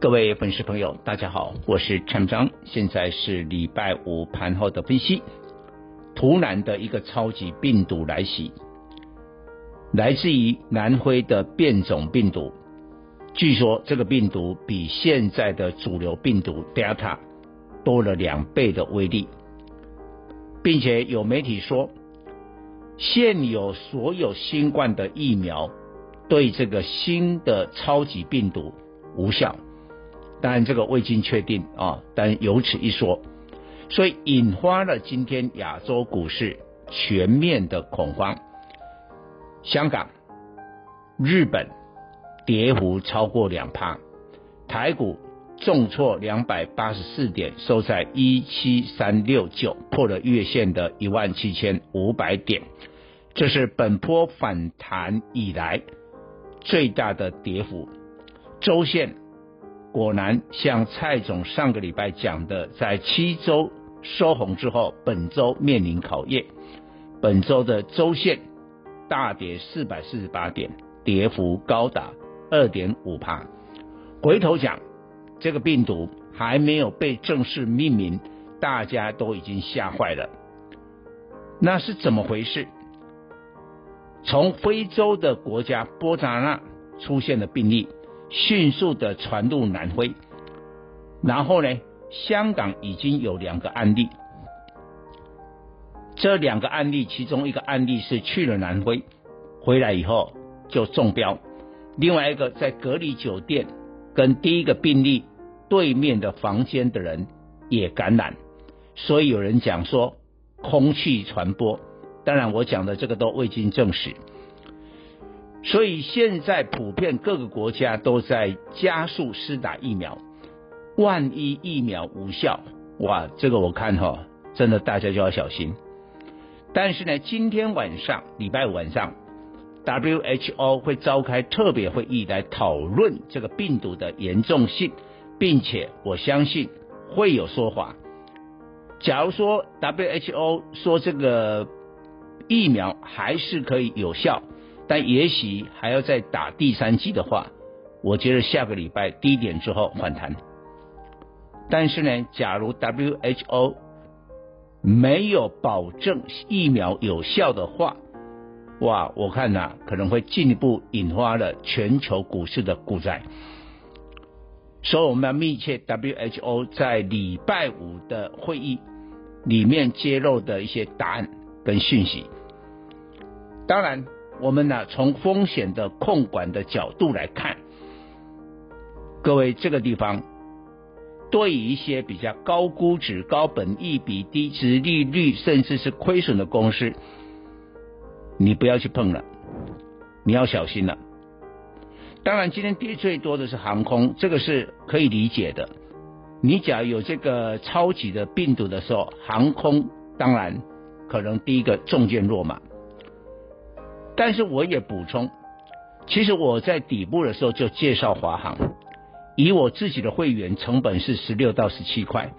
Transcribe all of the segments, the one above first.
各位粉丝朋友，大家好，我是陈章，现在是礼拜五盘后的分析。突然的一个超级病毒来袭，来自于南非的变种病毒，据说这个病毒比现在的主流病毒 Delta 多了两倍的威力，并且有媒体说。现有所有新冠的疫苗对这个新的超级病毒无效，当然这个未经确定啊，但有此一说，所以引发了今天亚洲股市全面的恐慌。香港、日本跌幅超过两趴，台股重挫两百八十四点，收在一七三六九，破了月线的一万七千五百点。这是本波反弹以来最大的跌幅。周线果然像蔡总上个礼拜讲的，在七周收红之后，本周面临考验。本周的周线大跌四百四十八点，跌幅高达二点五趴。回头讲，这个病毒还没有被正式命名，大家都已经吓坏了。那是怎么回事？从非洲的国家波扎那出现的病例，迅速的传入南非，然后呢，香港已经有两个案例。这两个案例，其中一个案例是去了南非，回来以后就中标；另外一个在隔离酒店跟第一个病例对面的房间的人也感染，所以有人讲说空气传播。当然，我讲的这个都未经证实，所以现在普遍各个国家都在加速施打疫苗。万一疫苗无效，哇，这个我看哈，真的大家就要小心。但是呢，今天晚上礼拜五晚上，WHO 会召开特别会议来讨论这个病毒的严重性，并且我相信会有说法。假如说 WHO 说这个。疫苗还是可以有效，但也许还要再打第三剂的话，我觉得下个礼拜低点之后反弹。但是呢，假如 WHO 没有保证疫苗有效的话，哇，我看呐、可能会进一步引发了全球股市的股灾。所以我们要密切 WHO 在礼拜五的会议里面揭露的一些答案跟讯息。当然，我们呢从风险的控管的角度来看，各位这个地方对于一些比较高估值、高本益比、低值利率，甚至是亏损的公司，你不要去碰了，你要小心了。当然，今天跌最多的是航空，这个是可以理解的。你假如有这个超级的病毒的时候，航空当然可能第一个中箭落马。但是我也补充，其实我在底部的时候就介绍华航，以我自己的会员成本是十六到十七块，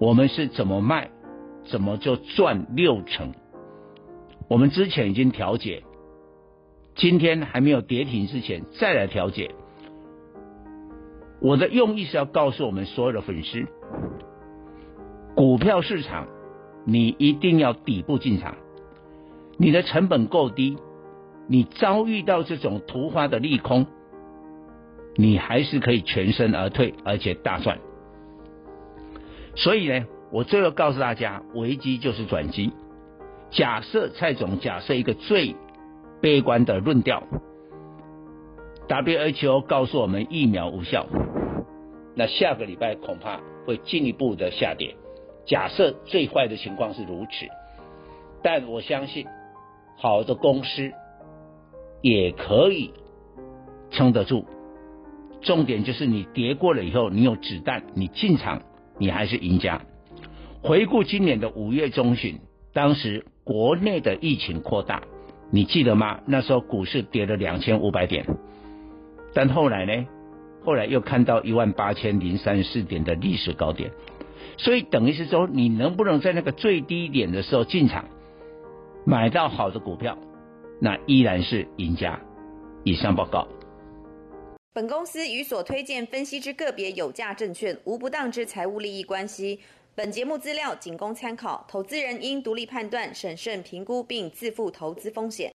我们是怎么卖，怎么就赚六成。我们之前已经调节，今天还没有跌停之前再来调节。我的用意是要告诉我们所有的粉丝，股票市场你一定要底部进场。你的成本够低，你遭遇到这种突发的利空，你还是可以全身而退，而且大赚。所以呢，我最后告诉大家，危机就是转机。假设蔡总假设一个最悲观的论调，WHO 告诉我们疫苗无效，那下个礼拜恐怕会进一步的下跌。假设最坏的情况是如此，但我相信。好的公司也可以撑得住，重点就是你跌过了以后，你有子弹，你进场，你还是赢家。回顾今年的五月中旬，当时国内的疫情扩大，你记得吗？那时候股市跌了两千五百点，但后来呢？后来又看到一万八千零三十四点的历史高点，所以等于是说，你能不能在那个最低点的时候进场，买到好的股票，那依然是赢家。以上报告。本公司与所推荐分析之个别有价证券无不当之财务利益关系。本节目资料仅供参考，投资人应独立判断、审慎评估并自负投资风险。